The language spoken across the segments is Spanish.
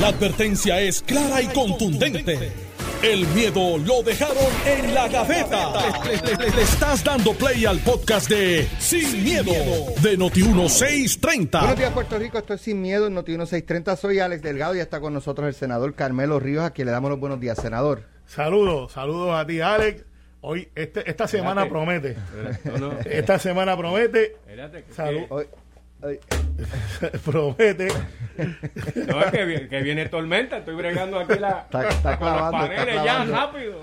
La advertencia es clara y contundente. El miedo lo dejaron en la gaveta. Le, le estás dando play al podcast de Sin, miedo, de Noti1630. Buenos días, Puerto Rico. Esto es Sin Miedo en Noti1630. Soy Alex Delgado y está con nosotros el senador Carmelo Ríos, a quien le damos los buenos días, senador. Saludos, saludos a ti, Alex. Hoy, este, esta semana promete. Esta semana promete. Salud. Hoy- promete. No, es que, vi- que viene tormenta, estoy bregando aquí la, Está- está con los clavando, está paneles ya rápido.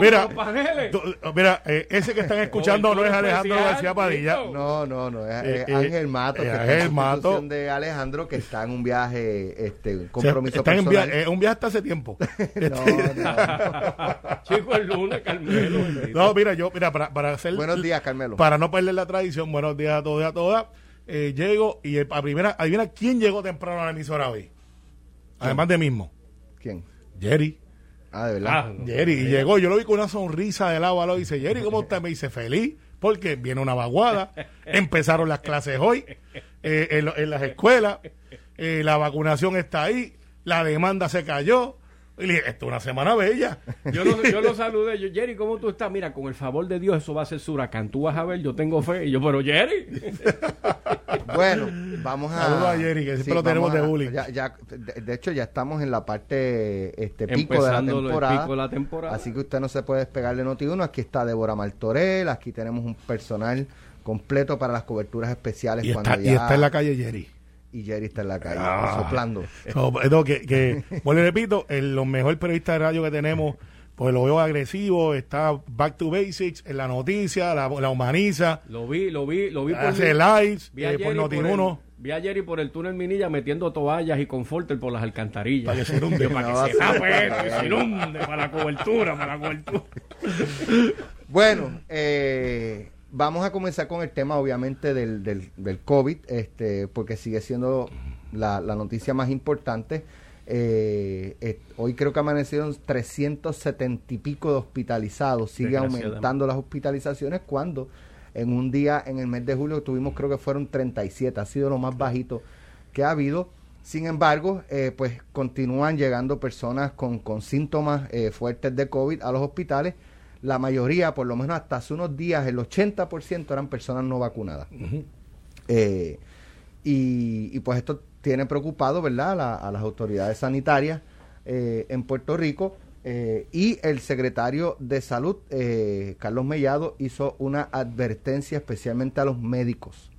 Mira, con los paneles. tú- mira eh, ese que están escuchando no es Alejandro especial, García Padilla. No, no, no. Es, Eh, es eh, Ángel Mato, eh, que en Mato. de Alejandro, que está en un viaje, este, un O sea, compromiso en personal. via- eh, un viaje hasta hace tiempo. No, no. Chico, el lunes, Carmelo. bendito. No, mira, yo, mira, para, para hacer. Buenos días, Carmelo. Para no perder la tradición, buenos días a todos y a todas. Eh, llego y eh, a primera, adivina quién llegó temprano a la emisora hoy. Además de mismo. ¿Quién? Jerry. Ah, de verdad. Ah, no. Jerry, y llegó, yo lo vi con una sonrisa de lado a lado y dice, Jerry, ¿cómo usted me dice feliz? Porque viene una vaguada, empezaron las clases hoy, eh, en, las escuelas, eh, la vacunación está ahí, la demanda se cayó, y le dije, esto es una semana bella. Yo lo, yo lo saludé. Yo, Jerry, ¿cómo tú estás? Mira, con el favor de Dios, eso va a ser su huracán. Tú vas a ver, yo tengo fe. Y yo, pero Jerry. Bueno, vamos a. Saludos a Jerry, que siempre lo tenemos de bullying. Ya, ya, de, de hecho, ya estamos en la parte este, pico de la el temporada. pico de la temporada. Así que usted no se puede despegar de Noti1. Aquí está Débora Martorell. Aquí tenemos un personal completo para las coberturas especiales. Y cuando está, y ya- está en la calle Jerry. Y Jerry está en la calle, Ah. soplando. So, no, que, que, bueno, y repito, el, los mejor periodista de radio que tenemos, pues lo veo agresivo, está back to basics, en la noticia, la, la humaniza, Lo vi, lo vi, lo vi por hace lives vi eh, por el- Vi a Jerry por el túnel Minilla metiendo toallas y conforter por las alcantarillas. Para que se inunde. Yo, para No, que se tape se inunde, para la cobertura, para la cobertura. Bueno, eh, vamos a comenzar con el tema, obviamente, del, del, del COVID, este, porque sigue siendo la, la noticia más importante. Eh, eh, hoy creo que amanecieron 370 y pico de hospitalizados. Sigue aumentando las hospitalizaciones cuando en un día, en el mes de julio, tuvimos creo que fueron 37. Ha sido lo más bajito que ha habido. Sin embargo, eh, pues continúan llegando personas con, con síntomas eh, fuertes de COVID a los hospitales. La mayoría, por lo menos hasta hace unos días, el 80% eran personas no vacunadas. Eh, y, y, pues esto tiene preocupado, ¿verdad?, a, la- a las autoridades sanitarias eh, en Puerto Rico. eh, y el secretario de Salud, eh, Carlos Mellado, hizo una advertencia especialmente a los médicos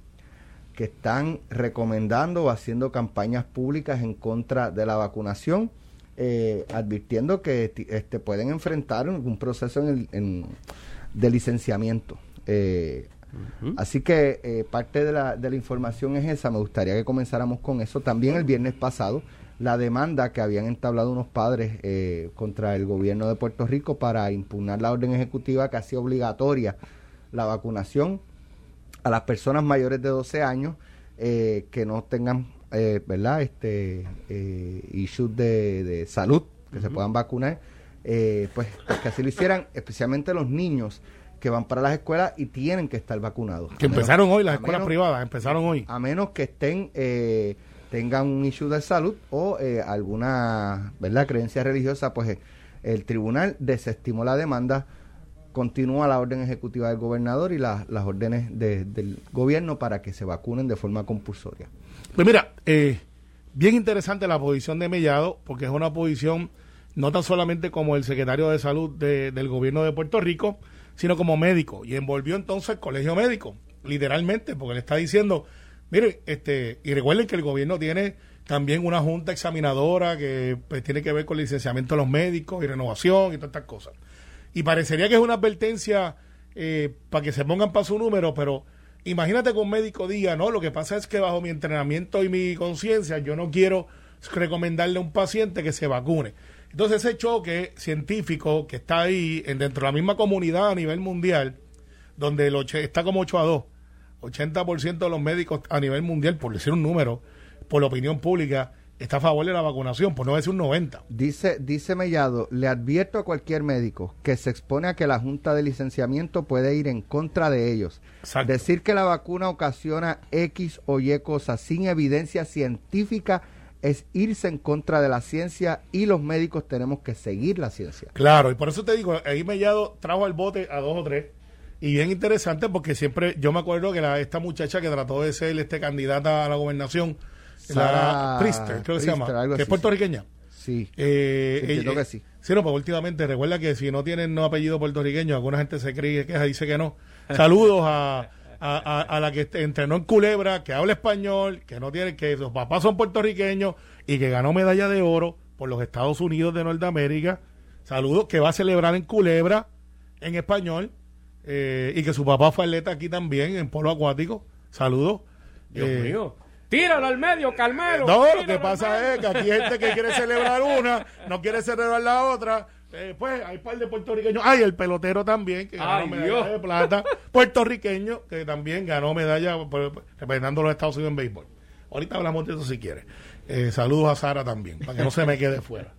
que están recomendando o haciendo campañas públicas en contra de la vacunación, eh, advirtiendo que este, pueden enfrentar un, un proceso en el- en- de licenciamiento. Eh, Así que eh, parte de la, de la información es esa. Me gustaría que comenzáramos con eso. También el viernes pasado, la demanda que habían entablado unos padres eh, contra el gobierno de Puerto Rico para impugnar la orden ejecutiva que hacía obligatoria la vacunación a las personas mayores de 12 años eh, que no tengan, eh, ¿verdad? Este, eh, issues de, de salud, que se puedan vacunar, eh, pues, pues que así lo hicieran, especialmente los niños que van para las escuelas y tienen que estar vacunados. Que menos- empezaron hoy, las escuelas menos- privadas empezaron hoy. a menos que estén eh, tengan un issue de salud o eh, alguna verdad creencia religiosa pues el tribunal desestimó la demanda continúa la orden ejecutiva del gobernador y la- las órdenes de- del gobierno para que se vacunen de forma compulsoria Pues mira, eh, bien interesante la posición de Mellado, porque es una posición no tan solamente como el secretario de salud de- del gobierno de Puerto Rico, sino como médico. Y envolvió entonces el colegio médico, literalmente, porque le está diciendo, mire, este, y recuerden que el gobierno tiene también una junta examinadora que pues, tiene que ver con el licenciamiento de los médicos y renovación y todas estas cosas. Y parecería que es una advertencia eh, para que se pongan para su número, pero imagínate que un médico diga, no, lo que pasa es que bajo mi entrenamiento y mi conciencia yo no quiero recomendarle a un paciente que se vacune. Entonces ese choque científico que está ahí en, dentro de la misma comunidad a nivel mundial, donde está como 8 a 2, 80% de los médicos a nivel mundial, por decir un número, por la opinión pública, está a favor de la vacunación, por no decir un 90. Dice, dice Mellado, le advierto a cualquier médico que se expone a que la Junta de Licenciamiento puede ir en contra de ellos. Exacto. Decir que la vacuna ocasiona X o Y cosas sin evidencia científica es irse en contra de la ciencia y los médicos tenemos que seguir la ciencia. Claro, y por eso te digo, ahí Mellado trajo al bote a dos o tres. Y bien interesante porque siempre, yo me acuerdo que la, esta muchacha que trató de ser este candidata a la gobernación, Sara la Priester, creo que se llama, algo que es puertorriqueña. Sí. Eh, Sí, ella- que sí. Sí, no, pues últimamente recuerda que si no tienen no apellido puertorriqueño, alguna gente se cree que dice que no. Saludos a, a, a- a la que entrenó en Culebra, que habla español, que no tiene, que sus papás son puertorriqueños y que ganó medalla de oro por los Estados Unidos de Norteamérica. Saludos, que va a celebrar en Culebra en español eh, y que su papá fue atleta aquí también en polo acuático. Saludos. Dios Eh, mío. Tíralo al medio, Carmelo. no, lo que pasa es que aquí hay gente que quiere celebrar una, no quiere celebrar la otra. Eh, pues hay un par de puertorriqueños. Ay, el pelotero también, que ganó Ay, medalla Dios. de plata. Puertorriqueño, que también ganó medalla por- representando a los Estados Unidos en béisbol. Ahorita hablamos de eso si quieres. Eh, saludos a Sara también, para que no se me quede fuera.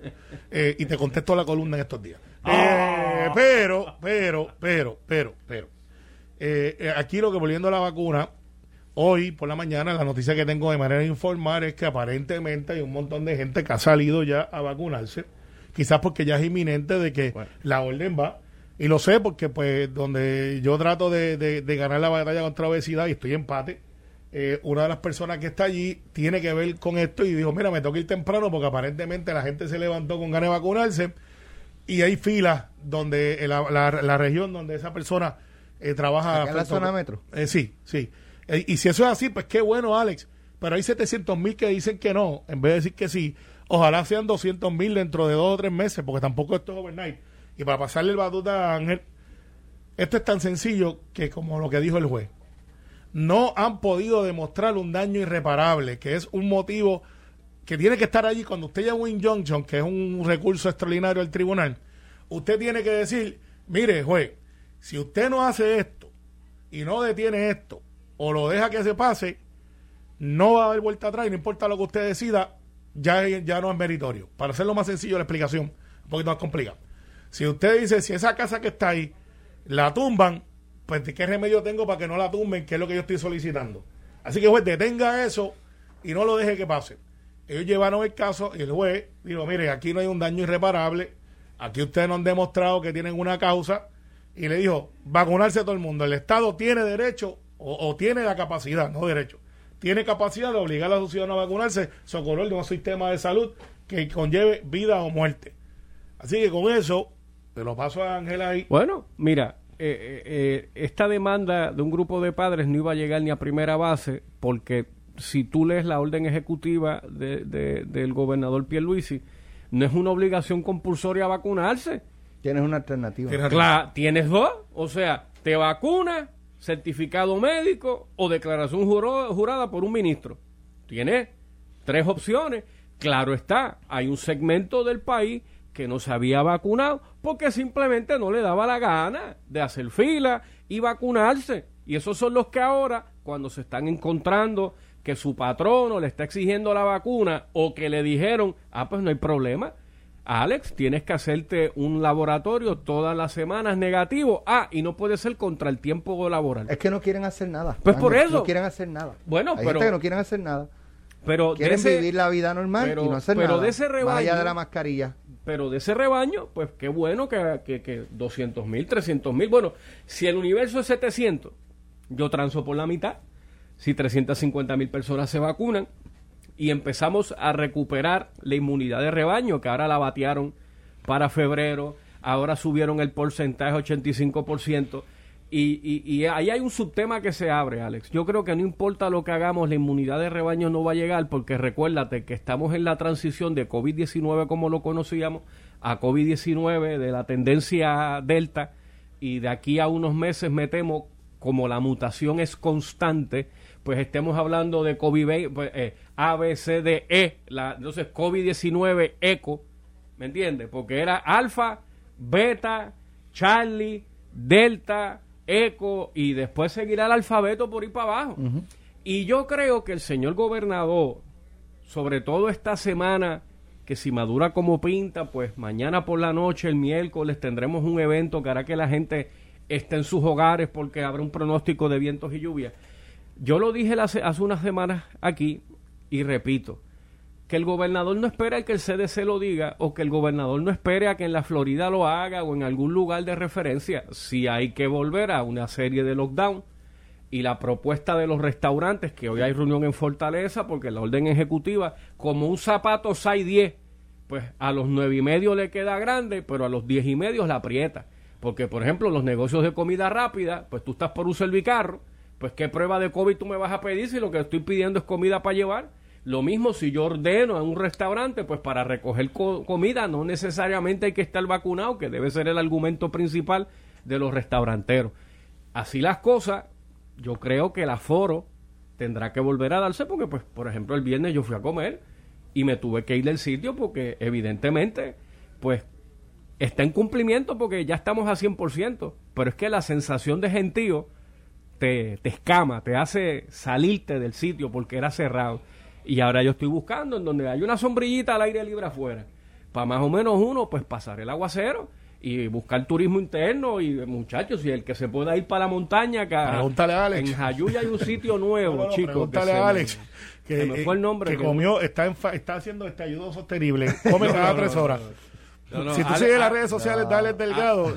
Eh, y te contesto la columna en estos días. Eh, pero, pero, pero, pero, pero. Eh, aquí lo que volviendo a la vacuna, hoy por la mañana la noticia que tengo de manera de informar es que aparentemente hay un montón de gente que ha salido ya a vacunarse, quizás porque ya es inminente de que Bueno. la orden va. Y lo sé porque pues donde yo trato de, de- de ganar la batalla contra la obesidad y estoy en empate, eh, una de las personas que está allí tiene que ver con esto y dijo, mira, me tengo que ir temprano porque aparentemente la gente se levantó con ganas de vacunarse y hay filas donde eh, la, la- la región donde esa persona eh, trabaja. ¿Acá en la zona metro? Eh, sí, sí. Eh, y si eso es así, pues qué bueno, Alex. Pero hay 700 mil que dicen que no, en vez de decir que sí. Ojalá sean 200 mil dentro de dos o tres meses, porque tampoco esto es overnight. Y para pasarle el batuta a Ángel, esto es tan sencillo que como lo que dijo el juez. No han podido demostrar un daño irreparable, que es un motivo que tiene que estar allí cuando usted llama un injunction, que es un recurso extraordinario del tribunal. Usted tiene que decir, mire, juez, si usted no hace esto y no detiene esto o lo deja que se pase, no va a haber vuelta atrás y no importa lo que usted decida, ya, ya no es meritorio. Para hacerlo más sencillo la explicación, un poquito más complicada. Si usted dice, si esa casa que está ahí la tumban, pues ¿qué remedio tengo para que no la tumben? Que es lo que yo estoy solicitando. Así que juez, detenga eso y no lo deje que pase. Ellos llevaron el caso y el juez dijo, mire, aquí no hay un daño irreparable, aquí ustedes no han demostrado que tienen una causa y le dijo, vacunarse a todo el mundo. El Estado tiene derecho o, o tiene la capacidad, no derecho, tiene capacidad de obligar a los ciudadanos a vacunarse, socorrer de un sistema de salud que conlleve vida o muerte. Así que con eso, te lo paso a Ángela ahí. Bueno, mira, eh, eh, eh, esta demanda de un grupo de padres no iba a llegar ni a primera base porque si tú lees la orden ejecutiva de- de- del gobernador Pierluisi, no es una obligación compulsoria vacunarse. Tienes una alternativa. Tienes- tienes dos, o sea, te vacunas, certificado médico o declaración jurada por un ministro. Tienes tres opciones. Claro está, hay un segmento del país que no se había vacunado porque simplemente no le daba la gana de hacer fila y vacunarse. Y esos son los que ahora, cuando se están encontrando que su patrono le está exigiendo la vacuna o que le dijeron, ah, pues no hay problema, Alex, tienes que hacerte un laboratorio todas las semanas negativo. Ah, y no puede ser contra el tiempo laboral. Es que no quieren hacer nada. Pues por eso. No quieren hacer nada. Bueno, Hay pero- gente que no quieren hacer nada. Pero Quieren ese- vivir la vida normal pero- y no hacer pero nada. de ese Más allá rebaño- de la mascarilla. pero de ese rebaño, pues qué bueno que, que, que 200 mil, 300 mil. Bueno, si el universo es 700, yo transo por la mitad. Si 350 mil personas se vacunan y empezamos a recuperar la inmunidad de rebaño, que ahora la batearon para febrero, ahora subieron el porcentaje 85%. Y, y, y ahí hay un subtema que se abre, Alex. Yo creo que no importa lo que hagamos, la inmunidad de rebaño no va a llegar porque recuérdate que estamos en la transición de COVID-19 como lo conocíamos a COVID-19 de la tendencia delta y de aquí a unos meses me temo como la mutación es constante, pues estemos hablando de COVID, pues, eh, A, B, C, D, E, la, entonces COVID-19 eco, ¿me entiendes? Porque era alfa, beta, Charlie, delta, eco y después seguirá el alfabeto por ir para abajo. Y yo creo que el señor gobernador, sobre todo esta semana, que si madura como pinta, pues mañana por la noche, el miércoles, tendremos un evento que hará que la gente esté en sus hogares porque habrá un pronóstico de vientos y lluvia. Yo lo dije hace, unas semanas aquí y repito, que el gobernador no espera a que el CDC lo diga o que el gobernador no espere a que en la Florida lo haga o en algún lugar de referencia. Si hay que volver a una serie de lockdown y la propuesta de los restaurantes, que hoy hay reunión en Fortaleza porque la orden ejecutiva, como un zapato 6-10, pues a los nueve y medio le queda grande, pero a los diez y medio la aprieta. Porque, por ejemplo, los negocios de comida rápida, pues tú estás por un servicarro, pues qué prueba de COVID tú me vas a pedir si lo que estoy pidiendo es comida para llevar. Lo mismo si yo ordeno en un restaurante, pues para recoger comida no necesariamente hay que estar vacunado, que debe ser el argumento principal de los restauranteros. Así las cosas, yo creo que el aforo tendrá que volver a darse porque, pues, por ejemplo, el viernes yo fui a comer y me tuve que ir del sitio porque evidentemente, pues, está en cumplimiento porque ya estamos a 100%, pero es que la sensación de gentío te, te escama, te hace salirte del sitio porque era cerrado. Y ahora yo estoy buscando en donde hay una sombrillita al aire libre afuera. Para más o menos uno, pues pasar el aguacero y buscar turismo interno y muchachos, y el que se pueda ir para la montaña, acá en Jayuya hay un sitio nuevo, chicos. Pregúntale a Alex. que, me fue el nombre. Que, comió, está, está haciendo este ayudo sostenible, come cada tres horas si tú sigues las redes sociales de Alex Delgado.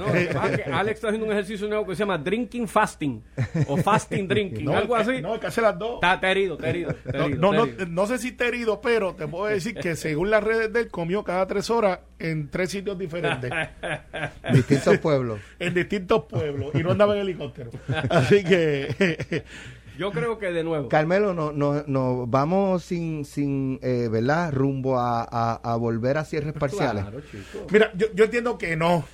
Alex está haciendo un ejercicio nuevo que se llama Drinking Fasting o Fasting Drinking, algo así. No, es que hace las dos. Está herido, herido, no, no, no, sé si está herido, pero te puedo decir que según las redes de él, comió cada tres horas en tres sitios diferentes. distintos pueblos. en distintos pueblos. Y no andaba en helicóptero. Así que. Yo creo que de nuevo. Carmelo, no, no, no vamos sin, sin eh, ¿verdad? Rumbo a, a, volver a cierres parciales. Mira, yo, yo entiendo que no.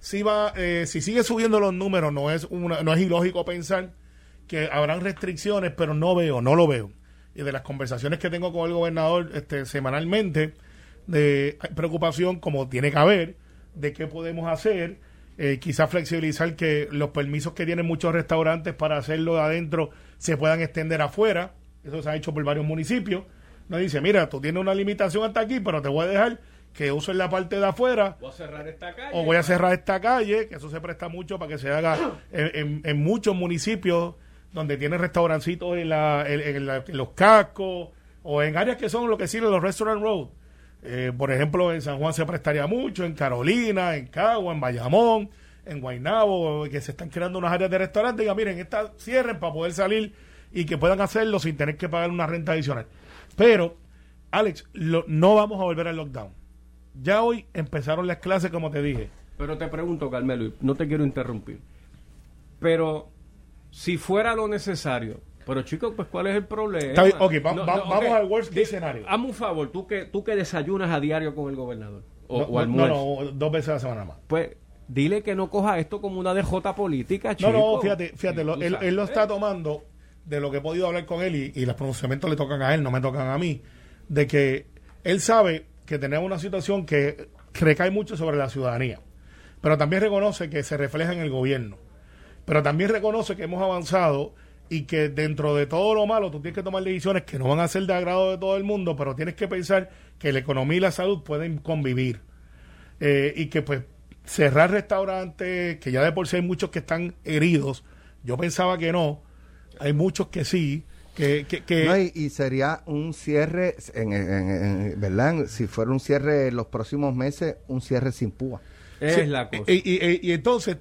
Si va, eh, si sigue subiendo los números, no es una, no es ilógico pensar que habrán restricciones, pero no veo, no lo veo. Y de las conversaciones que tengo con el gobernador este, semanalmente, de preocupación, como tiene que haber, de qué podemos hacer, eh, quizás flexibilizar que los permisos que tienen muchos restaurantes para hacerlo de adentro se puedan extender afuera. Eso se ha hecho por varios municipios. Nos dice, mira, tú tienes una limitación hasta aquí, pero te voy a dejar que uses la parte de afuera. Voy a cerrar esta calle. O voy a cerrar esta calle, que eso se presta mucho para que se haga en, muchos municipios donde tienen restaurancitos en, la, en, los cascos o en áreas que son lo que sirven los restaurant road. Eh, por ejemplo, en San Juan se prestaría mucho, en Carolina, en Cagua, en Bayamón en Guaynabo, que se están creando unas áreas de restaurante, diga, miren, estas cierren para poder salir y que puedan hacerlo sin tener que pagar una renta adicional. Pero, Alex, no vamos a volver al lockdown. Ya hoy empezaron las clases, como te dije. Pero te pregunto, Carmelo, no te quiero interrumpir. Pero si fuera lo necesario, pero chicos, pues ¿cuál es el problema? ok, vamos al worst case scenario. Hazme un favor, tú que, tú que desayunas a diario con el gobernador. O, no, no, dos veces a la semana más. Pues dile que no coja esto como una DJ política, chico. No, no, fíjate, fíjate, él, lo está tomando de lo que he podido hablar con él y, y los pronunciamientos le tocan a él, no me tocan a mí, de que él sabe que tenemos una situación que recae mucho sobre la ciudadanía, pero también reconoce que se refleja en el gobierno, pero también reconoce que hemos avanzado y que dentro de todo lo malo tú tienes que tomar decisiones que no van a ser de agrado de todo el mundo, pero tienes que pensar que la economía y la salud pueden convivir eh, y que pues cerrar restaurantes, que ya de por sí hay muchos que están heridos. Yo pensaba que no, hay muchos que sí. Que, que, y, sería un cierre, en, ¿verdad? Si fuera un cierre en los próximos meses, un cierre sin púa. Es la cosa. Y, entonces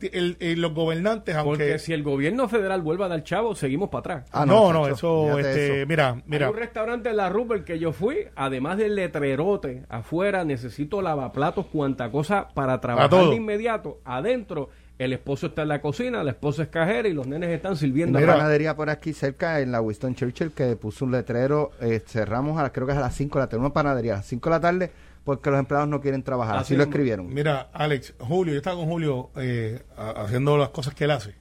los gobernantes, aunque... Porque si el gobierno federal vuelve a dar chavo, seguimos para atrás. Ah, no, no, eso, este, mira, mira. Hay un restaurante en la Rupert que yo fui, además del letrerote afuera, necesito lavaplatos, cuanta cosa para trabajar de inmediato. Adentro, el esposo está en la cocina, la esposa es cajera y los nenes están sirviendo. Hay una panadería por aquí cerca, en la Winston Churchill, que puso un letrero, eh, cerramos a, creo que es a las 5 de la tarde, una panadería, a las 5 de la tarde porque los empleados no quieren trabajar. Así, lo escribieron. Mira, Alex, Julio, yo estaba con Julio eh, haciendo las cosas que él hace.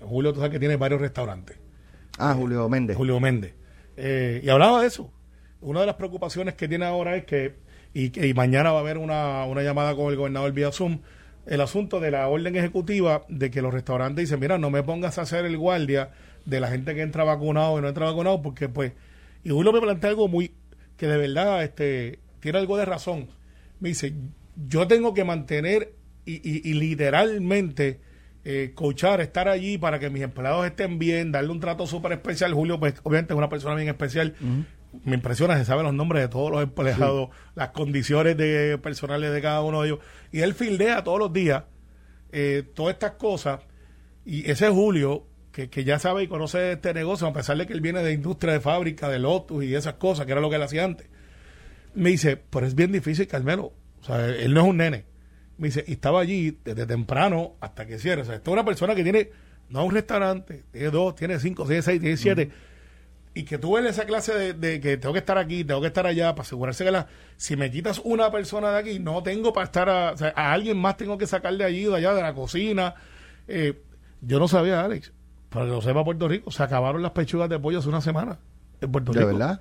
Julio, tú sabes que tiene varios restaurantes. Ah, Julio Méndez. Julio Méndez. Eh, y hablaba de eso. Una de las preocupaciones que tiene ahora es que, y, y mañana va a haber una, una llamada con el gobernador vía Zoom, el asunto de la orden ejecutiva de que los restaurantes dicen, mira, no me pongas a hacer el guardia de la gente que entra vacunado y no entra vacunado, porque pues, y Julio me plantea algo muy, que de verdad, este, tiene algo de razón. Me dice, yo tengo que mantener y, literalmente eh, coachar, estar allí para que mis empleados estén bien, darle un trato súper especial. Julio, pues obviamente es una persona bien especial. me impresiona, se saben los nombres de todos los empleados, las condiciones de personales de cada uno de ellos. Y él fildea todos los días eh, todas estas cosas. Y ese Julio, que, que, ya sabe y conoce este negocio, a pesar de que él viene de industria de fábrica, de Lotus y esas cosas, que era lo que él hacía antes, me dice, pero es bien difícil, Carmelo. O sea, él no es un nene. Me dice, y estaba allí desde temprano hasta que cierre. O sea, esta es una persona que tiene, no un restaurante, tiene dos, tiene cinco, tiene seis, tiene siete. Y que tú ves esa clase de, de, que tengo que estar aquí, tengo que estar allá, para asegurarse que la, si me quitas una persona de aquí, no tengo para estar a, o sea, a alguien más tengo que sacar de allí, de allá, de la cocina. Eh, yo no sabía, Alex, para que lo sepa Puerto Rico, se acabaron las pechugas de pollo hace una semana en Puerto Rico. ¿De verdad?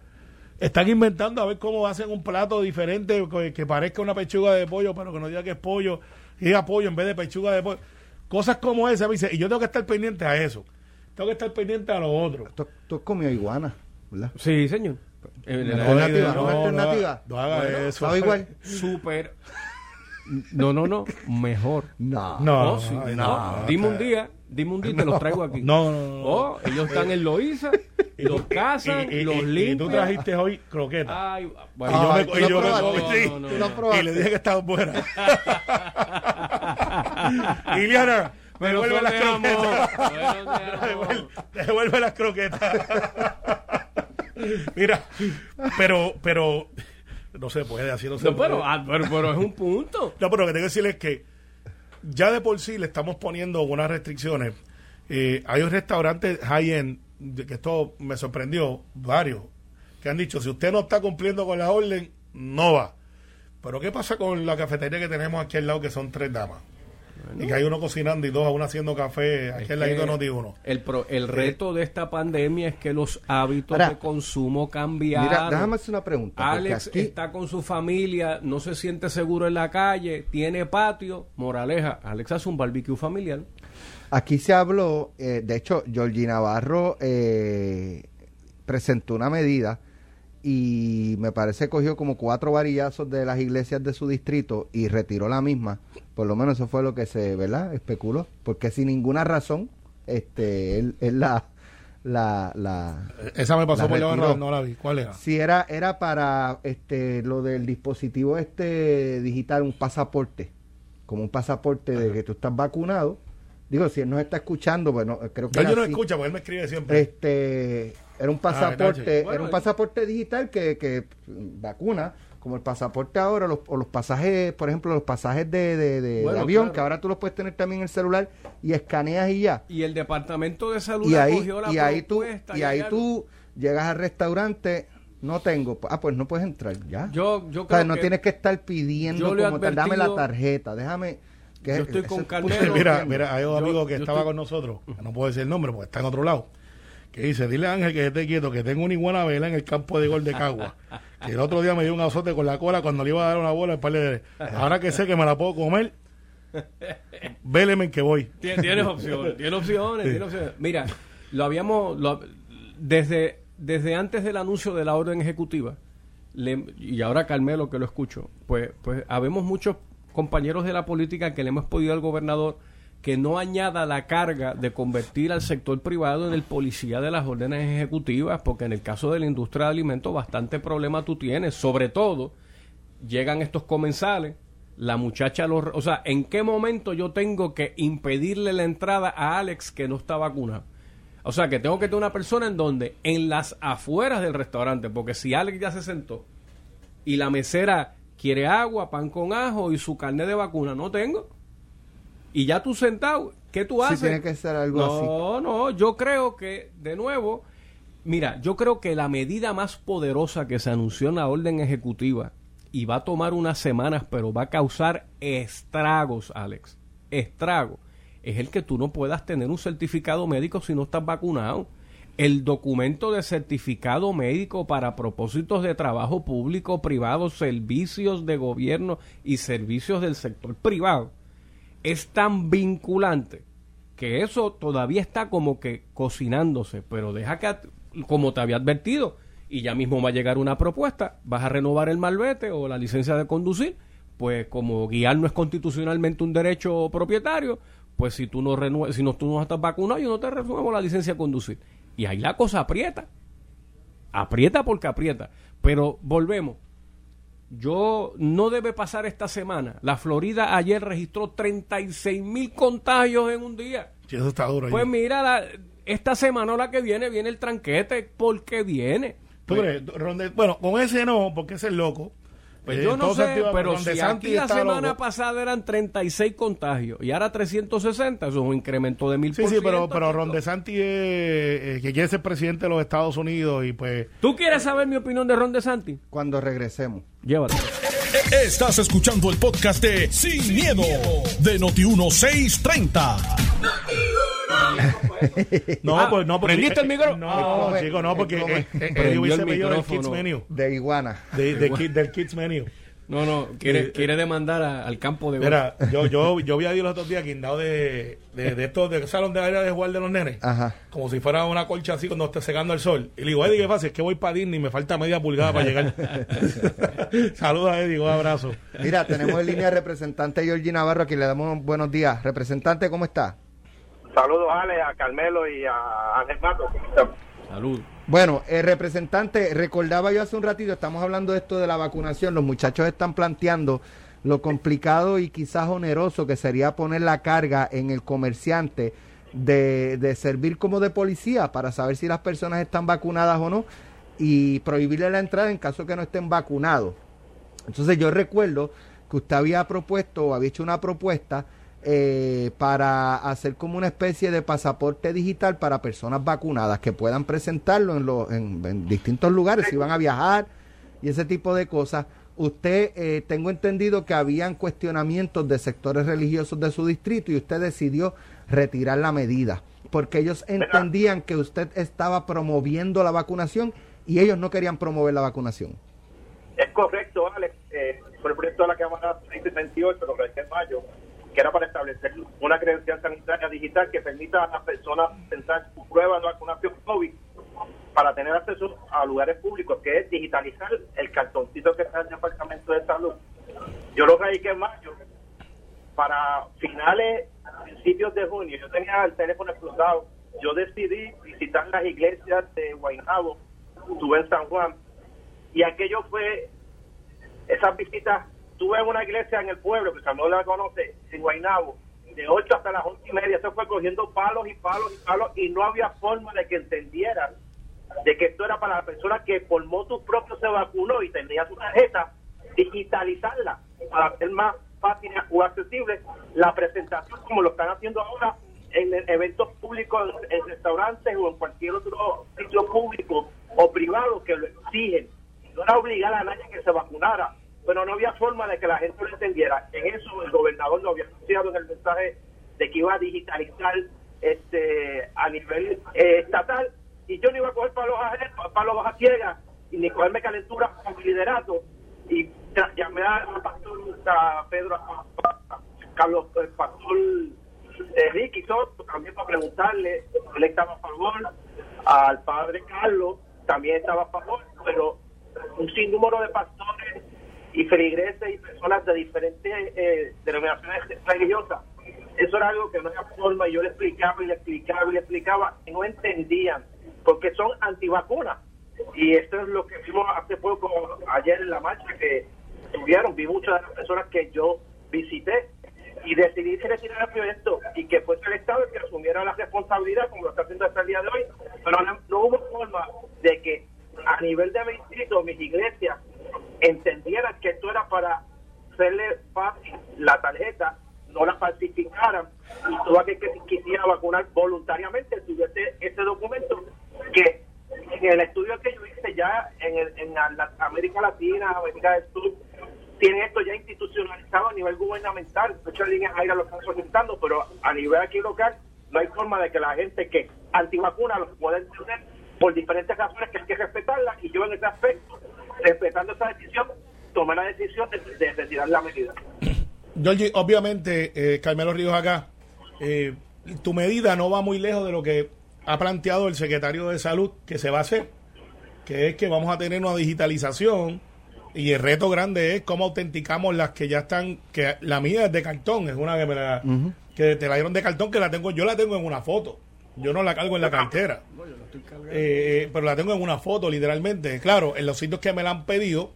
Están inventando a ver cómo hacen un plato diferente que, que, parezca una pechuga de pollo, pero que no diga que es pollo, y diga pollo en vez de pechuga de pollo. Cosas como esa, me dice, y yo tengo que estar pendiente a eso. Tengo que estar pendiente a lo otro. Tú, tú has comido iguana, ¿verdad? Sí, señor. alternativa, no, alternativa. No, haga Bueno, eso. ¿Sabe igual? Súper. No, no, no. Mejor. No. No, sí, no, no. no, Dime un día, dime un día y te los traigo aquí. No, no, no. Oh, ellos están en Loíza, los cazan, y, y- los y- y limpian. tú trajiste hoy croquetas. Ay, y bueno, yo Ay, me, tú y yo me probaste. y le dije que estaba buena. Iliana, me devuelve las croquetas. Devuelve, las croquetas. Mira, pero, pero no se puede, así no se No, puede. pero, ah, pero, pero es un punto. No, pero lo que tengo que decirles es que ya de por sí le estamos poniendo unas restricciones. Eh, hay un restaurante high-end, que esto me sorprendió, varios, que han dicho, si usted no está cumpliendo con la orden, no va. Pero ¿qué pasa con la cafetería que tenemos aquí al lado, que son tres damas? Y que hay uno cocinando y dos, aún haciendo café, aquí al ladito no di uno. El, pro- el reto de esta pandemia es que los hábitos Ahora, de consumo cambiaron. Mira, déjame hacer una pregunta. Alex aquí- está con su familia, no se siente seguro en la calle, tiene patio. Moraleja, Alex hace un barbecue familiar. Aquí se habló, eh, de hecho, Georgie Navarro eh, presentó una medida y me parece cogió como cuatro varillazos de las iglesias de su distrito y retiró la misma. Por lo menos eso fue lo que se, ¿verdad? Especuló. Porque sin ninguna razón, este, él, él la, la, la, Esa me pasó por la no la vi. ¿Cuál era? si era, era para este, lo del dispositivo este digital, un pasaporte, como un pasaporte de que tú estás vacunado. Digo, si él nos está escuchando, bueno, creo que Yo, no así. escucho porque él me escribe siempre. este era un Ah, pasaporte, era un pasaporte digital que, que vacuna, como el pasaporte ahora, los, o los pasajes, por ejemplo, los pasajes de, de- de- de Bueno, avión, claro. que ahora tú los puedes tener también en el celular y escaneas y ya. Y el departamento de salud Y ahí, acogió la y ahí tú, propuesta y ahí tú llegas al restaurante, no tengo, ah, pues no puedes entrar ya. Yo, yo o creo sea, no que tienes que estar pidiendo como tal, dame la tarjeta, déjame. Que Yo estoy con es- Carmelo. mira, mira, hay un Yo- amigo que estaba estoy- con nosotros, que no puedo decir el nombre porque está en otro lado, que dice, dile a Ángel que esté quieto, que tengo una iguana vela en el campo de gol de Cagua. que el otro día me dio un azote con la cola cuando le iba a dar una bola al par de... Ahora que sé que me la puedo comer, véleme en que voy. Tien- Tienes opciones, tienes opciones, tienes opciones. Mira, lo habíamos lo- desde desde antes del anuncio de la orden ejecutiva le- y ahora Carmelo que lo escucho, pues pues habemos muchos compañeros de la política que le hemos pedido al gobernador que no añada la carga de convertir al sector privado en el policía de las órdenes ejecutivas, porque en el caso de la industria de alimentos bastante problema tú tienes, sobre todo llegan estos comensales, la muchacha los... O sea, ¿en qué momento yo tengo que impedirle la entrada a Alex que no está vacunado? O sea, que tengo que tener una persona en donde, en las afueras del restaurante, porque si Alex ya se sentó y la mesera quiere agua, pan con ajo y su carne de vacuna, no tengo. Y ya tú sentado, ¿qué tú Sí, haces? tiene que ser algo no, así. No, no, yo creo que, de nuevo, mira, yo creo que la medida más poderosa que se anunció en la orden ejecutiva y va a tomar unas semanas, pero va a causar estragos, Alex, estragos, es el que tú no puedas tener un certificado médico si no estás vacunado. El documento de certificado médico para propósitos de trabajo público, privado, servicios de gobierno y servicios del sector privado es tan vinculante que eso todavía está como que cocinándose, pero deja que, como te había advertido, y ya mismo va a llegar una propuesta, vas a renovar el malvete o la licencia de conducir, pues como guiar no es constitucionalmente un derecho propietario, pues si tú no renue- si no, tú no estás vacunado, yo no te renuevo la licencia de conducir. Y ahí la cosa aprieta. aprieta porque aprieta. Pero volvemos. Yo no debe pasar esta semana. La Florida ayer registró 36 mil contagios en un día. Sí, eso está duro. Pues mira, la- esta semana o la que viene viene el tranquete porque viene. ¿Tú Pues, crees? Ronde- bueno, con ese no, porque ese es loco. Pues Eh, yo no sé, sentido, pero si aquí la semana loco. pasada eran 36 contagios y ahora 360, eso es un incremento de mil Sí, sí, pero, pero. Ron DeSantis es, eh, que quiere ser presidente de los Estados Unidos y pues... ¿Tú quieres saber mi opinión de Ron DeSantis? Cuando regresemos. Llévate. Estás escuchando el podcast de Sin, miedo, de Noti1630. No, Ah, pues no, porque... ¿prendiste el micrófono? No, chico, no, porque eh, eh, el hubiese pedido del micrófono. Kids Menu. De iguana. De, de kid- del Kids Menu. No, no, quiere, Eh, quiere demandar a- al campo de golf. Mira, yo, yo, yo vi a Eddie los otros días guindado de, de, de estos de salón de área de jugar de los nenes. Ajá. Como si fuera una colcha así cuando esté secando el sol. Y le digo, Eddie, ¿qué pasa? Es que voy para Disney y me falta media pulgada para llegar. Saludos a Eddie, un abrazo. Mira, tenemos en línea al representante Georgie Navarro, a quien le damos buenos días. Representante, ¿cómo está? Saludos Ale, a Carmelo y a Ángel Mato. Salud. Bueno, el representante, recordaba yo hace un ratito, estamos hablando de esto de la vacunación, los muchachos están planteando lo complicado y quizás oneroso que sería poner la carga en el comerciante de, de servir como de policía para saber si las personas están vacunadas o no y prohibirle la entrada en caso que no estén vacunados. Entonces yo recuerdo que usted había propuesto o había hecho una propuesta eh, para hacer como una especie de pasaporte digital para personas vacunadas que puedan presentarlo en, los- en, en distintos lugares si van a viajar y ese tipo de cosas. Usted, eh, tengo entendido que habían cuestionamientos de sectores religiosos de su distrito y usted decidió retirar la medida porque ellos entendían que usted estaba promoviendo la vacunación y ellos no querían promover la vacunación. Es correcto, Alex. Eh, por el proyecto de la Cámara 2028, lo que en mayo, era para establecer una credencial sanitaria digital que permita a las personas presentar su prueba de vacunación COVID para tener acceso a lugares públicos, que es digitalizar el cartoncito que está en el Departamento de Salud. Yo lo radiqué en mayo para finales, principios de junio. Yo tenía el teléfono explotado. Yo decidí visitar las iglesias de Guaynabo, estuve en San Juan, y aquello fue esas visitas tuve en una iglesia en el pueblo que no la conoce en Guaynabo de 8 hasta las 11 y media eso fue cogiendo palos y palos y palos y no había forma de que entendieran de que esto era para la persona que por motus propio se vacunó y tenía su tarjeta digitalizarla para hacer más fácil o accesible la presentación como lo están haciendo ahora en eventos públicos, en restaurantes o en cualquier otro sitio público o privado que lo exigen. No era obligar a nadie que se vacunara, pero no había forma de que la gente lo entendiera. En eso el gobernador lo había anunciado en el mensaje de que iba a digitalizar este a nivel eh, estatal y yo no iba a coger palos a palos baja ciega y ni cogerme calentura con mi liderato y llamé al pastor a Pedro a, a- Carlos el pastor eh, Ricky Soto también para preguntarle él estaba a favor al padre Carlos también estaba a favor pero un sinnúmero de pastores y feligreses y personas de diferentes eh, denominaciones religiosas. Eso era algo que no había forma yo le explicaba y le explicaba y le explicaba y no entendían porque son antivacunas. Y esto es lo que vimos hace poco ayer en la marcha que tuvieron. Vi muchas de las personas que yo visité y decidí retirar el proyecto y que fuese el Estado el que asumiera la responsabilidad como lo está haciendo hasta el día de hoy. Pero no, no hubo forma de que a nivel de mi distrito mis iglesias entendieran que esto era para hacerle fácil la tarjeta no la falsificaran y todo aquel que quisiera vacunar voluntariamente tuviese ese documento que en el estudio que yo hice ya en, el- en la- América Latina, América del Sur, tienen esto ya institucionalizado a nivel gubernamental. Muchas líneas aéreas lo están solicitando, pero a nivel aquí local no hay forma de que la gente que antivacuna los pueda entender por diferentes razones que hay que respetarla y yo en ese aspecto, respetando esa decisión, tomé la decisión de, de retirar la medida. Georgie, obviamente, eh, Carmelo Ríos acá, eh, tu medida no va muy lejos de lo que ha planteado el secretario de Salud que se va a hacer, que es que vamos a tener una digitalización y el reto grande es cómo autenticamos las que ya están, que la mía es de cartón, es una que me la, que te la dieron de cartón, que la tengo, yo la tengo en una foto. Yo no la cargo en la cartera. Eh, pero la tengo en una foto, literalmente. Claro, en los sitios que me la han pedido,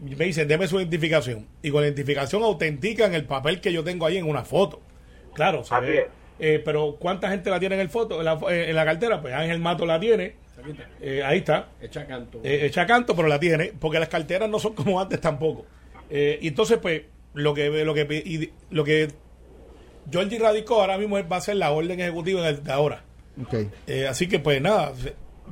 me dicen, deme su identificación. Y con la identificación autentican el papel que yo tengo ahí en una foto. Claro, se ve. es. Eh, pero ¿cuánta gente la tiene en el foto, en la, eh, en la cartera? Pues Ángel Mato la tiene. Eh, ahí está. Echa canto. Eh, echa canto, pero la tiene, porque las carteras no son como antes tampoco. Eh, y entonces, pues, lo que lo que y lo que Georgie radicó ahora mismo va a ser la orden ejecutiva en el de ahora. Eh, así que, pues, nada.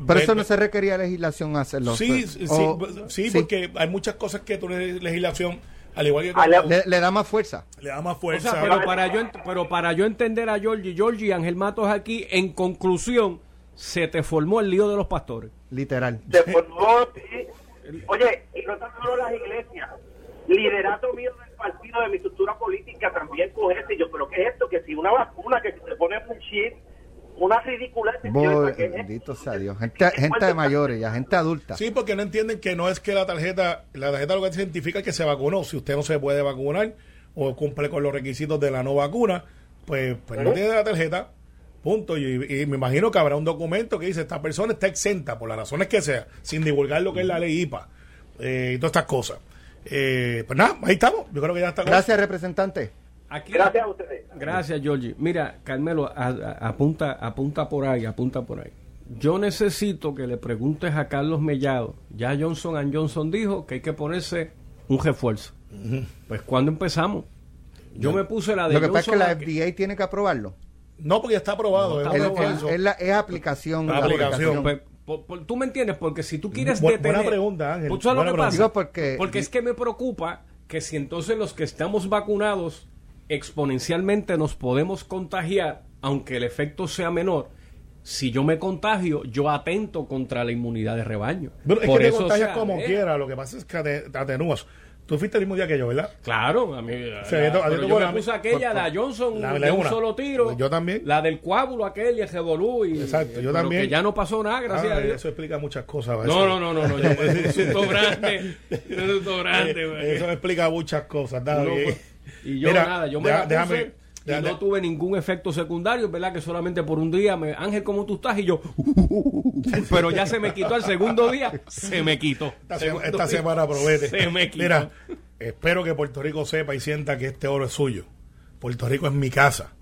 Pero eso no se requería legislación hacerlo. Sí, pues, sí, o- sí, porque hay muchas cosas que tu le- legislación, al igual que Ah, le- le, le da más fuerza. le da más O fuerza. sea, pero para yo pero para yo entender a Georgie, Georgie y Ángel Matos aquí, en conclusión, se te formó el lío de los pastores. Literal. se formó, sí. Oye, y no tan solo las iglesias, liderato mío del partido, de mi estructura política también con ese, yo, pero ¿qué es esto? Que si una vacuna que se pone un chip, una ridiculez. Voy- bendito sea Dios. Gente, gente de mayores, ya gente adulta. Sí, porque no entienden que no es que la tarjeta, la tarjeta lo que identifica es que se vacunó. Si usted no se puede vacunar o cumple con los requisitos de la no vacuna, pues, pues no tiene la tarjeta, punto. Y, y me imagino que habrá un documento que dice esta persona está exenta por las razones que sea, sin divulgar lo que es la ley IPA eh, y todas estas cosas. Eh, pues nada, ahí estamos. Yo creo que ya está. Gracias, representante. Aquí, Gracias a ustedes. Gracias, Georgie. Mira, Carmelo, a- a- apunta, apunta por ahí, apunta por ahí. Yo necesito que le preguntes a Carlos Mellado. Ya Johnson and Johnson dijo que hay que ponerse un refuerzo. Pues ¿cuándo empezamos? Yo me puse la de Lo que pasa es que Johnson la. FDA tiene que aprobarlo. No, porque está aprobado. No, es está el- es, la- es aplicación. la Aplicación. Pues, por- por- tú me entiendes, porque si tú quieres Bu- detener... buena pregunta, Ángel. Pues, ¿sabes lo Buena que pregunta. pasa? Digo, porque- Porque es que me preocupa que si entonces los que estamos vacunados exponencialmente nos podemos contagiar, aunque el efecto sea menor, si yo me contagio, yo atento contra la inmunidad de rebaño. Pero es Por que te eso contagias como aleja. quiera. Lo que pasa es que te, te atenúas. Tú fuiste el mismo día que yo, ¿verdad? Claro, a mí. sea, to- a ti yo me puse aquella, por- la por- Johnson, la- de la un solo tiro. Pues yo también. La del coágulo aquel y el revolú. Y, Exacto, yo también. Que ya no pasó nada, gracias Ah, a Dios. Eso explica muchas cosas. No, no, no, no, no. Yo es un grande. Es un grande, Eh. Eso explica muchas cosas. Uno, bien. pues, y yo Mira, nada, yo me deja- la puse déjame- y no tuve ningún efecto secundario, ¿verdad? Que solamente por un día me, Ángel, ¿cómo tú estás? Y yo, pero ya se me quitó el segundo día, se me quitó. Esta, semana promete. Se me quitó. Mira, espero que Puerto Rico sepa y sienta que este oro es suyo. Puerto Rico es mi casa.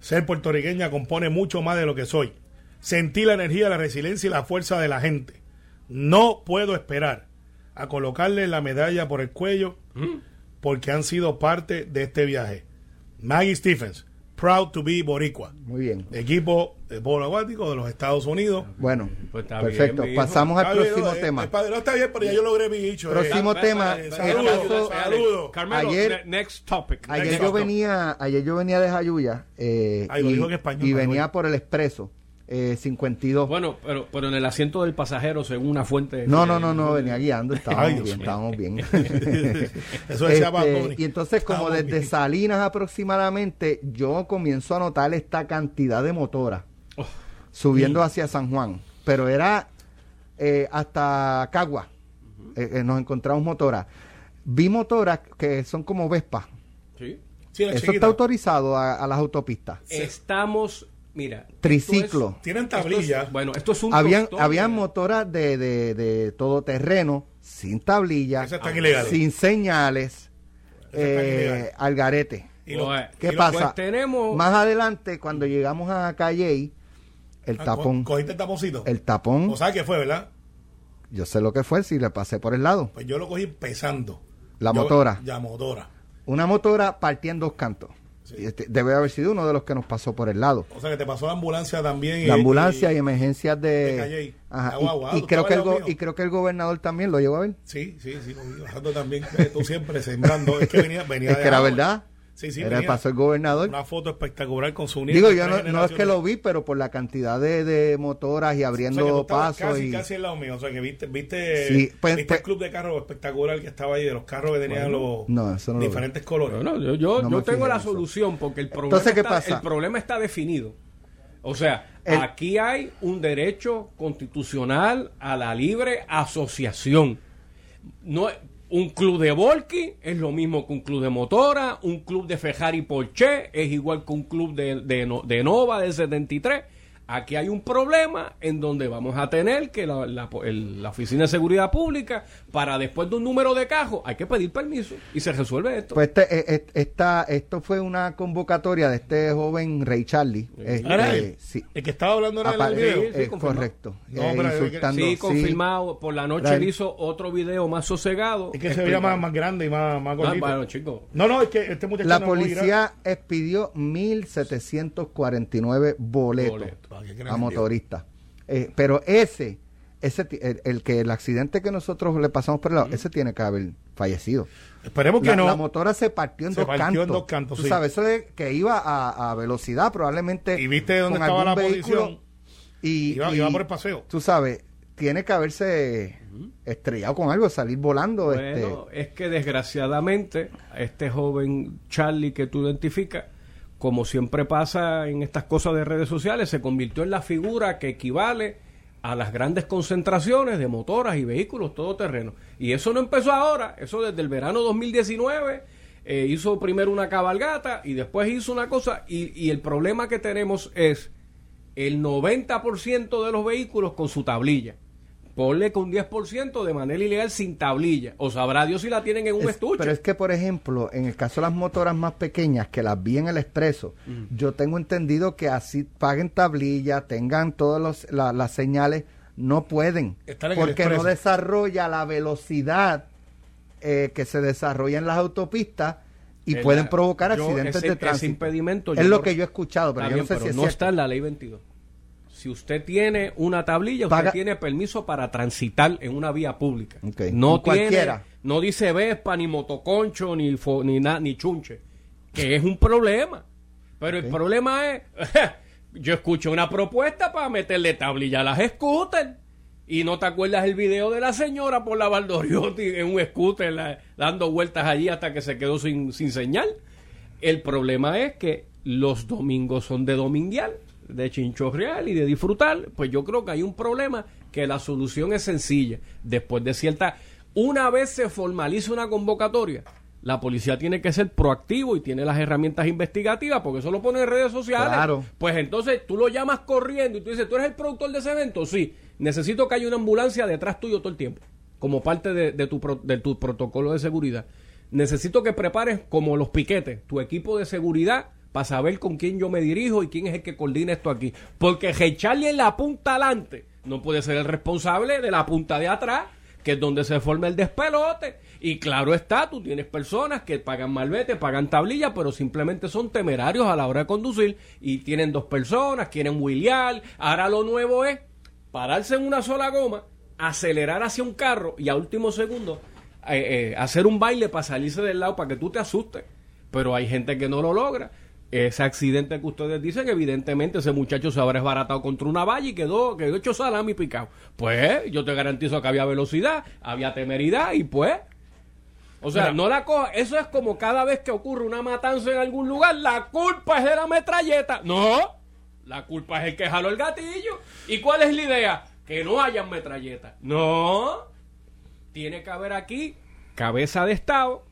Ser puertorriqueña compone mucho más de lo que soy. Sentí la energía, la resiliencia y la fuerza de la gente. No puedo esperar a colocarle la medalla por el cuello porque han sido parte de este viaje. Maggie Stephens, proud to be boricua. Muy bien. Equipo de polo acuático de los Estados Unidos. Bueno, Pues está perfecto. bien. Pasamos al bien, próximo eh, tema. eh, padre, no está bien, pero ya yo logré mi dicho. eh. Próximo Ve- tema. el saludos. Carmelo, Ayer- ne- next topic. Ayer Next yo topic. venía, ayer yo venía de Jayuya eh, Ay, lo y, dijo en español, y venía por el expreso eh, 52. Bueno, pero, pero en el asiento del pasajero, según una fuente. no, no, no, no, venía guiando, estábamos Ay, bien, estábamos bien. Eso decía Este, y entonces, como Estábamos desde bien. Salinas aproximadamente, yo comienzo a notar esta cantidad de motoras Oh. subiendo hacia San Juan. Pero era eh, hasta Cagua. Eh, eh, nos encontramos motoras. Vi motoras que son como Vespa. Sí. Sí, la Eso chiquita. está autorizado a, a las autopistas. Estamos, mira. Triciclo. esto es- Tienen esto es- tablillas. bueno, esto es un Habían, habían mira. motoras de, de, de todoterreno, sin tablilla, Esas están ilegales. sin señales, eh, al garete. Y lo- ¿Qué y lo- pasa? Pues tenemos. Más adelante, cuando llegamos a Calle, el Ah, tapón, co- ¿Cogiste el taponcito? el tapón, ¿O sabes qué fue, verdad? yo sé lo que fue si le pasé por el lado. Pues yo lo cogí pesando. La Yo- motora. La motora. Una motora partía en dos cantos. Y este debe haber sido uno de los que nos pasó por el lado. O sea que te pasó la ambulancia también. La y- ambulancia y, y- emergencias de de... Calle. Ajá, y- creo que el y creo que el gobernador también lo llegó a ver. Sí, sí, sí. lo vi. También. eh, Tú siempre sembrando. Es que venía, venía es de que era abajo. verdad. Sí, sí. era venía. pasó el gobernador. Una foto espectacular con su nieto. Digo, yo no, no es que lo vi, pero por la cantidad de, de motoras y O sea, que abriendo pasos casi, y casi al lado mío. O sea, que viste, viste, Sí, pues- viste pues- el club de carros espectacular que estaba ahí, de los carros que tenían los No, no diferentes colores. Bueno, yo, yo, No yo tengo la eso. solución porque el problema, Entonces, ¿qué está, pasa? el problema está definido. O sea, El- aquí hay un derecho constitucional a la libre asociación. No, un club de volky es lo mismo que un club de motora, un club de Ferrari Porsche es igual que un club de, de, de Nova del 73. Aquí hay un problema en donde vamos a tener que la, la- el- la Oficina de Seguridad Pública, para después de un número de cajos, hay que pedir permiso y se resuelve esto. Pues este, eh, eh, esta, esto fue una convocatoria de este joven Ray Charlie. Eh, ¿Era eh, él? sí. El que estaba hablando era Apa- del video. Sí, eh, correcto. No, Eh, pero- sí, confirmado. Por la noche él hizo otro video más sosegado. Es que se veía más, más grande y más, más Ah, gordito. bueno, chicos. No, no, es que este muchacho La no policía expidió 1.749 boletos Boletos. A en motoristas. Eh, pero ese, ese el, el que el accidente que nosotros le pasamos por el lado, ese tiene que haber fallecido. Esperemos que La, no. la motora se partió en Se dos partió en cantos. dos cantos, Tú sí. sabes, eso de que iba a, a velocidad probablemente. ¿Y viste dónde con estaba la vehículo, posición? Y, Iba- y iba por el paseo. Tú sabes, tiene que haberse estrellado con algo, salir volando. Bueno, este, es que desgraciadamente este joven Charlie que tú identificas, como siempre pasa en estas cosas de redes sociales, se convirtió en la figura que equivale a las grandes concentraciones de motoras y vehículos todoterrenos. Y eso no empezó ahora, eso desde el verano 2019 eh, hizo primero una cabalgata y después hizo una cosa y, y el problema que tenemos es el 90% de los vehículos con su tablilla. Ponle con 10% de manera ilegal sin tablilla. O sabrá Dios si la tienen en un Es- estuche. Pero es que, por ejemplo, en el caso de las motoras más pequeñas, que las vi en el expreso, yo tengo entendido que así paguen tablilla, tengan todas las señales, no pueden. Porque no desarrolla la velocidad eh, que se desarrolla en las autopistas y El- pueden provocar yo accidentes ese- de ese tránsito. impedimento es yo lo que yo he escuchado, pero yo no sé pero si es no cierto. está en la ley 22. Si usted tiene una tablilla, usted Paga- tiene permiso para transitar en una vía pública. No en tiene, cualquiera. no dice Vespa, ni motoconcho, ni fo- ni, na- ni chunche. Que es un problema. Pero el problema es, yo escucho una propuesta para meterle tablilla a las scooters. Y no te acuerdas el video de la señora por la Valdoriotti en un scooter la- dando vueltas allí hasta que se quedó sin, sin señal. El problema es que los domingos son de dominguial, de chinchorreal y de disfrutar. Pues yo creo que hay un problema que la solución es sencilla. Después de cierta... Una vez se formaliza una convocatoria, la policía tiene que ser proactivo y tiene las herramientas investigativas, porque eso lo pone en redes sociales. Claro. Pues entonces tú lo llamas corriendo y tú dices, ¿tú eres el productor de ese evento? Sí. Necesito que haya una ambulancia detrás tuyo todo el tiempo, como parte de, de tu, pro- de tu protocolo de seguridad. Necesito que prepares como los piquetes, tu equipo de seguridad para saber con quién yo me dirijo y quién es el que coordina esto aquí. Porque Charlie en la punta adelante no puede ser el responsable de la punta de atrás, que es donde se forma el despelote. Y claro está, tú tienes personas que pagan malvete, pagan tablilla, pero simplemente son temerarios a la hora de conducir y tienen dos personas, quieren wheelear. Ahora lo nuevo es pararse en una sola goma, acelerar hacia un carro y a último segundo eh, eh, hacer un baile para salirse del lado para que tú te asustes. Pero hay gente que no lo logra. Ese accidente que ustedes dicen, evidentemente ese muchacho se habrá desbaratado contra una valla y quedó, quedó hecho salami picado. Pues yo te garantizo que había velocidad, había temeridad y pues... O sea, Mira. no la coja. Eso es como cada vez que ocurre una matanza en algún lugar, la culpa es de la metralleta. No, la culpa es el que jaló el gatillo. ¿Y cuál es la idea? Que no haya metralleta. No, tiene que haber aquí cabeza de Estado.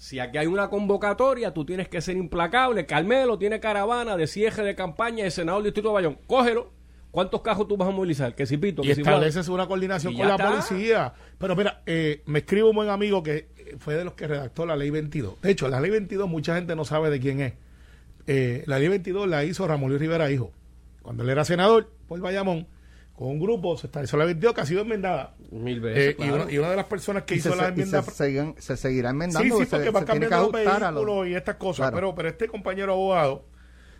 Si aquí hay una convocatoria, tú tienes que ser implacable. Carmelo tiene caravana de cierre de campaña de senador del Distrito de Bayón. Cógelo. ¿Cuántos cajos tú vas a movilizar? Que si pito, y que si estableces una coordinación con la está. policía. Pero mira, eh, me escribe un buen amigo que fue de los que redactó la ley 22. De hecho, la ley 22 mucha gente no sabe de quién es. Eh, la ley 22 la hizo Ramón Luis Rivera Hijo. Cuando él era senador por Bayamón, con un grupo se estableció la 22 que ha sido enmendada. Mil veces. Eh, y, una, y una de las personas que Y hizo se, la y enmienda... se, seguirán- se seguirá enmendando. Sí, sí, se- porque va se que cambiando los vehículos y estas cosas. Claro. Pero, pero este compañero abogado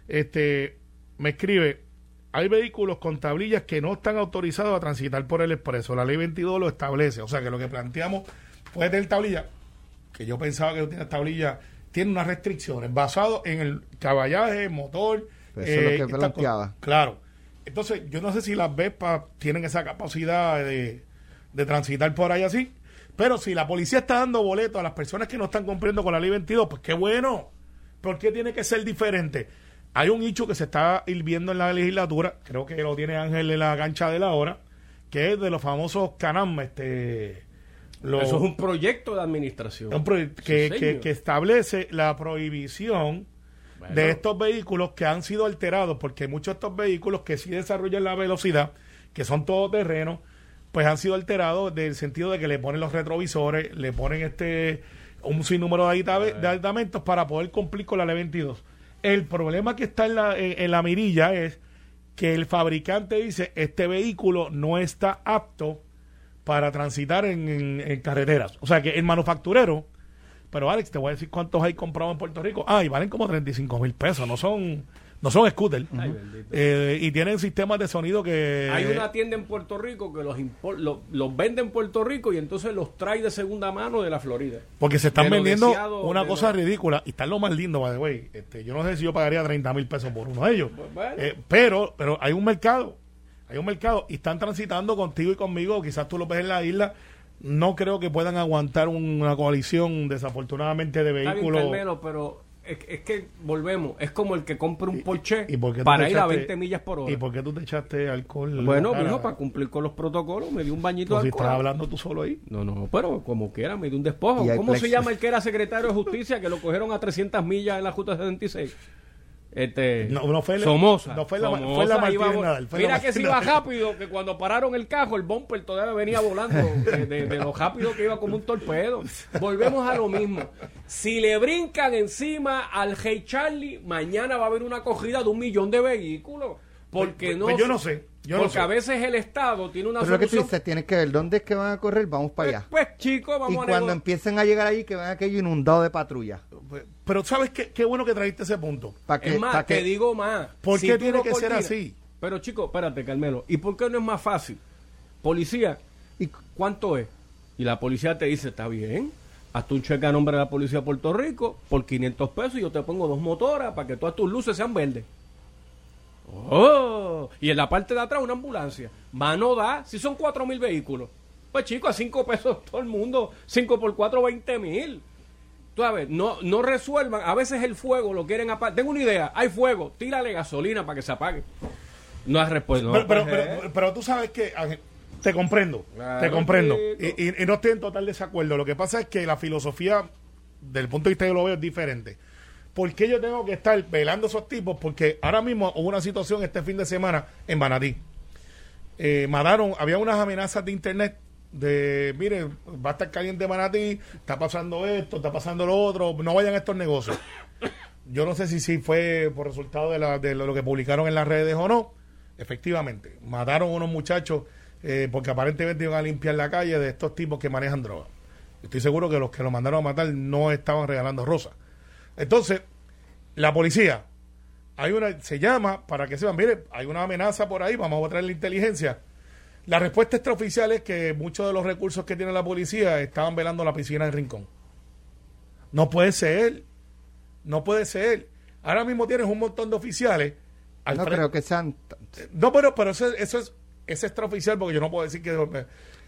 este, me escribe, hay vehículos con tablillas que no están autorizados a transitar por el expreso. La ley 22 lo establece. O sea que lo que planteamos puede tener tablilla, que yo pensaba que no tiene tablilla, tiene unas restricciones basado en el caballaje, motor. Eso es lo que estas planteaba. Claro. Entonces, yo no sé si las Vespas tienen esa capacidad de, de transitar por ahí así. Pero si la policía está dando boletos a las personas que no están cumpliendo con la ley 22, pues qué bueno. ¿Por qué tiene que ser diferente? Hay un hecho que se está hirviendo en la legislatura, creo que lo tiene Ángel en la cancha de la hora, que es de los famosos canam, este, los- Eso es un proyecto de administración. un proye- que, Sí, que- señor. que establece la prohibición de estos vehículos que han sido alterados, porque muchos de estos vehículos que sí desarrollan la velocidad, que son todoterrenos, pues han sido alterados del sentido de que le ponen los retrovisores, le ponen este un sinnúmero de, de aditamentos para poder cumplir con la ley 22. El problema que está en la, en, en la mirilla es que el fabricante dice este vehículo no está apto para transitar en, en- en carreteras. O sea que el manufacturero, pero Alex, te voy a decir cuántos hay comprados en Puerto Rico. Ah, y valen como 35 mil pesos, no son, no son scooters. Eh, y tienen sistemas de sonido que... Hay una tienda en Puerto Rico que los, impor- lo- los vende en Puerto Rico y entonces los trae de segunda mano de la Florida. Porque se están de vendiendo deseado, una cosa lo- ridícula. Y están lo más lindo, by the way. Este, yo no sé si yo pagaría 30 mil pesos por uno de ellos. Pues bueno. Eh, pero, pero hay un mercado. Hay un mercado. Y están transitando contigo y conmigo. Quizás tú lo ves en la isla. No creo que puedan aguantar una coalición, desafortunadamente, de Está bien, vehículos. Carmelo, pero es, es que volvemos. Es como el que compra un Porsche ¿Y por qué tú para ir a echaste- 20 millas por hora. ¿Y por qué tú te echaste alcohol? en Bueno, cara? mijo, para cumplir con los protocolos, me dio un bañito Pues de si alcohol. estás hablando tú solo ahí. No, no, pero como quiera, me dio un despojo. ¿Cómo se llama el que era secretario de justicia que lo cogieron a 300 millas en la Ruta 76? Este, No, no fue Somoza. no fue la- Somoza fue la iba Martínez vo- Nadal, fue la Mira que se iba rápido, que cuando pararon el cajo, el bumper todavía venía volando de, de- de lo rápido que iba como un torpedo. Volvemos a lo mismo. Si le brincan encima al Hey Charlie, mañana va a haber una corrida de un millón de vehículos. Porque Pues- no. pues yo no sé, yo no porque sé. a veces el Estado tiene una Pero lo que tú solución. dices, tienes que ver dónde es que van a correr, vamos para allá. Pues, chicos, vamos y a cuando nego- empiecen a llegar allí, que vean aquello inundado de patrulla. Pero ¿sabes qué? Qué bueno que trajiste ese punto. Para que, Es más, pa' que- te digo más. ¿Por Si qué tiene no que ser así? Pero chicos, espérate, Carmelo. ¿Y por qué no es más fácil? Policía, y- ¿cuánto es? Y la policía te dice, está bien, hazte un cheque a nombre de la policía de Puerto Rico por 500 pesos y yo te pongo dos motoras para que todas tus luces sean verdes. Oh, y en la parte de atrás una ambulancia. Mano da, si son cuatro mil vehículos. Pues chicos, a 5 pesos todo el mundo, 5 por 4, 20 mil. Tú ver, no, no resuelvan, a veces el fuego lo quieren apagar. Tengo una idea, hay fuego, tírale gasolina para que se apague. No hay respuesta. no, pero, pero, pero, pero tú sabes que Ángel, te comprendo, Claro, te comprendo. Y, y- y no estoy en total desacuerdo. Lo que pasa es que la filosofía, del punto de vista que yo lo veo, es diferente. ¿Por qué yo tengo que estar velando esos tipos? Porque ahora mismo hubo una situación este fin de semana en Manatí. Eh, mataron, había unas amenazas de internet de, mire, va a estar caliente Manatí, está pasando esto, está pasando lo otro, no vayan a estos negocios. Yo no sé si sí fue por resultado de, la- de lo que publicaron en las redes o no. Efectivamente, mataron unos muchachos eh, porque aparentemente iban a limpiar la calle de estos tipos que manejan droga. Estoy seguro que los que lo mandaron a matar no estaban regalando rosas. Entonces, la policía, hay una, se llama para que sepan, mire, hay una amenaza por ahí, vamos a traer la inteligencia. La respuesta extraoficial es que muchos de los recursos que tiene la policía estaban velando la piscina en Rincón. No puede ser, no puede ser. Ahora mismo tienes un montón de oficiales. al no creo que sean... no, pero, pero eso, eso es, es extraoficial porque yo no puedo decir que...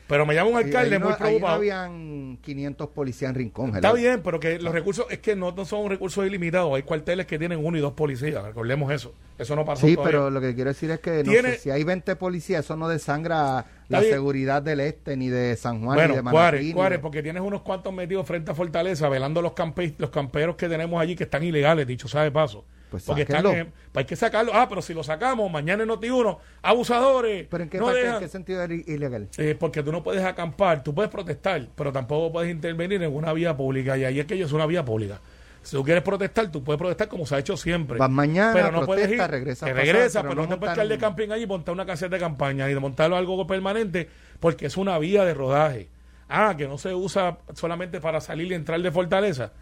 Pero me llama un alcalde no, muy ahí no preocupado. habían 500 policías en Rincón. Está bien, pero que los recursos, es que no, no son recursos ilimitados. Hay cuarteles que tienen uno y dos policías. Recordemos eso. Eso no pasó Sí, todavía. pero lo que quiero decir es que no Tiene- sé, si hay 20 policías, eso no desangra la bien. seguridad del este, ni de San Juan, ni de Bueno, Manatí. Cuare, ni Cuare, de- porque tienes unos cuantos metidos frente a Fortaleza, velando los, campe, los camperos que tenemos allí que están ilegales, dicho sea de paso. Pues porque están, en- pues hay que sacarlo. Ah, pero si lo sacamos, mañana en Noti1, abusadores. ¿Pero en qué, no parte- en dejan- qué sentido es ilegal? Eh, porque tú no puedes acampar, tú puedes protestar, pero tampoco puedes intervenir en una vía pública. Y ahí es que ellos es una vía pública. Si tú quieres protestar, tú puedes protestar como se ha hecho siempre. Vas mañana, pero no protesta, puedes ir, te pasado, regresas, pero pero, no te puedes quedar de camping allí y montar una caseta de campaña y montarlo algo permanente, porque es una vía de rodaje. Ah, que no se usa solamente para salir y entrar de Fortaleza.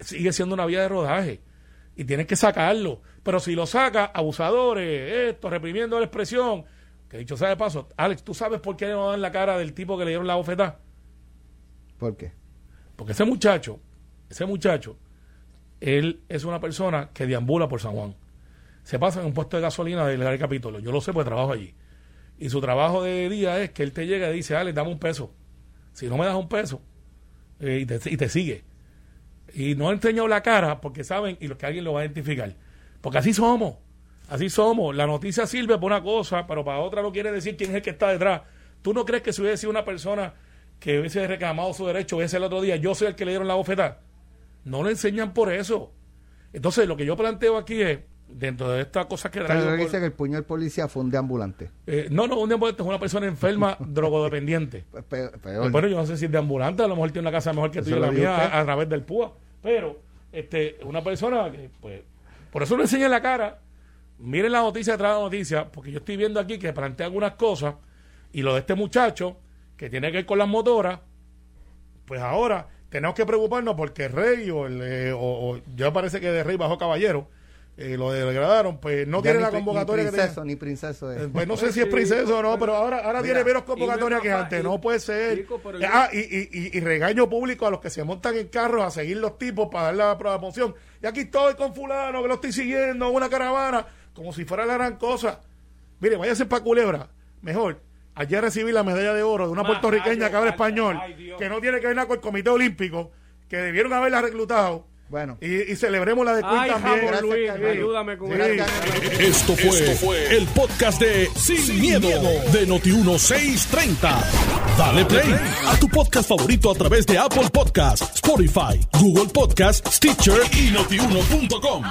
Sigue siendo una vía de rodaje. Y tienes que sacarlo. Pero si lo sacas, abusadores, esto, reprimiendo la expresión. Que dicho sea de paso, Alex, ¿tú sabes por qué no dan la cara del tipo que le dieron la bofetada? ¿Por qué? Porque ese muchacho, ese muchacho, él es una persona que deambula por San Juan. Se pasa en un puesto de gasolina del Real Capítulo. Yo lo sé porque trabajo allí. Y su trabajo de día es que él te llega y dice, Alex, dame un peso. Si no me das un peso, eh, y, te, y te sigue. Y no ha enseñado la cara porque saben y lo que alguien lo va a identificar. Porque así somos. Así somos. La noticia sirve para una cosa, pero para otra no quiere decir quién es el que está detrás. ¿Tú no crees que si hubiese sido una persona que hubiese reclamado su derecho, hubiese el otro día, yo soy el que le dieron la bofetada? No le enseñan por eso. Entonces, lo que yo planteo aquí es, dentro de estas cosas que Pero traigo... por- dice que el puño del policía fue un deambulante. eh, no, no, un deambulante es una persona enferma, drogodependiente. Pues, pe- peor. Bueno, yo no sé si es de ambulante, a lo mejor tiene una casa mejor que tú y la mía a, a través del PUA. Pero, este, una persona que, pues, por eso no enseña la cara. Miren la noticia tras la noticia, porque yo estoy viendo aquí que plantea algunas cosas y lo de este muchacho que tiene que ver con las motoras, pues ahora tenemos que preocuparnos porque Rey o, el, eh, o, o parece que de Rey bajó caballero, eh, lo degradaron, pues no Ya tiene ni la convocatoria ni que princeso, ni princeso es. Pues no sé si es princeso o no, pero ahora, ahora tiene menos convocatoria que antes. No puede ser. Chico, pero yo- Ah, y, y, y- y regaño público a los que se montan en carros a seguir los tipos para darle la promoción. Y aquí estoy con fulano, que lo estoy siguiendo, una caravana, como si fuera la gran cosa. Mire, váyase para Culebra. Mejor. Ayer recibí la medalla de oro de una Ma- puertorriqueña ay, que habla español, ay, que no tiene que ver nada con el Comité Olímpico, que debieron haberla reclutado. Bueno. Y, y celebremos la de Queen Ay, también. Jamón Gracias, Luis, ayúdame con Sí. eso. Esto fue, el podcast de Sin, miedo, de Noti1630. Dale play a tu podcast favorito a través de Apple Podcasts, Spotify, Google Podcasts, Stitcher y notiuno.com.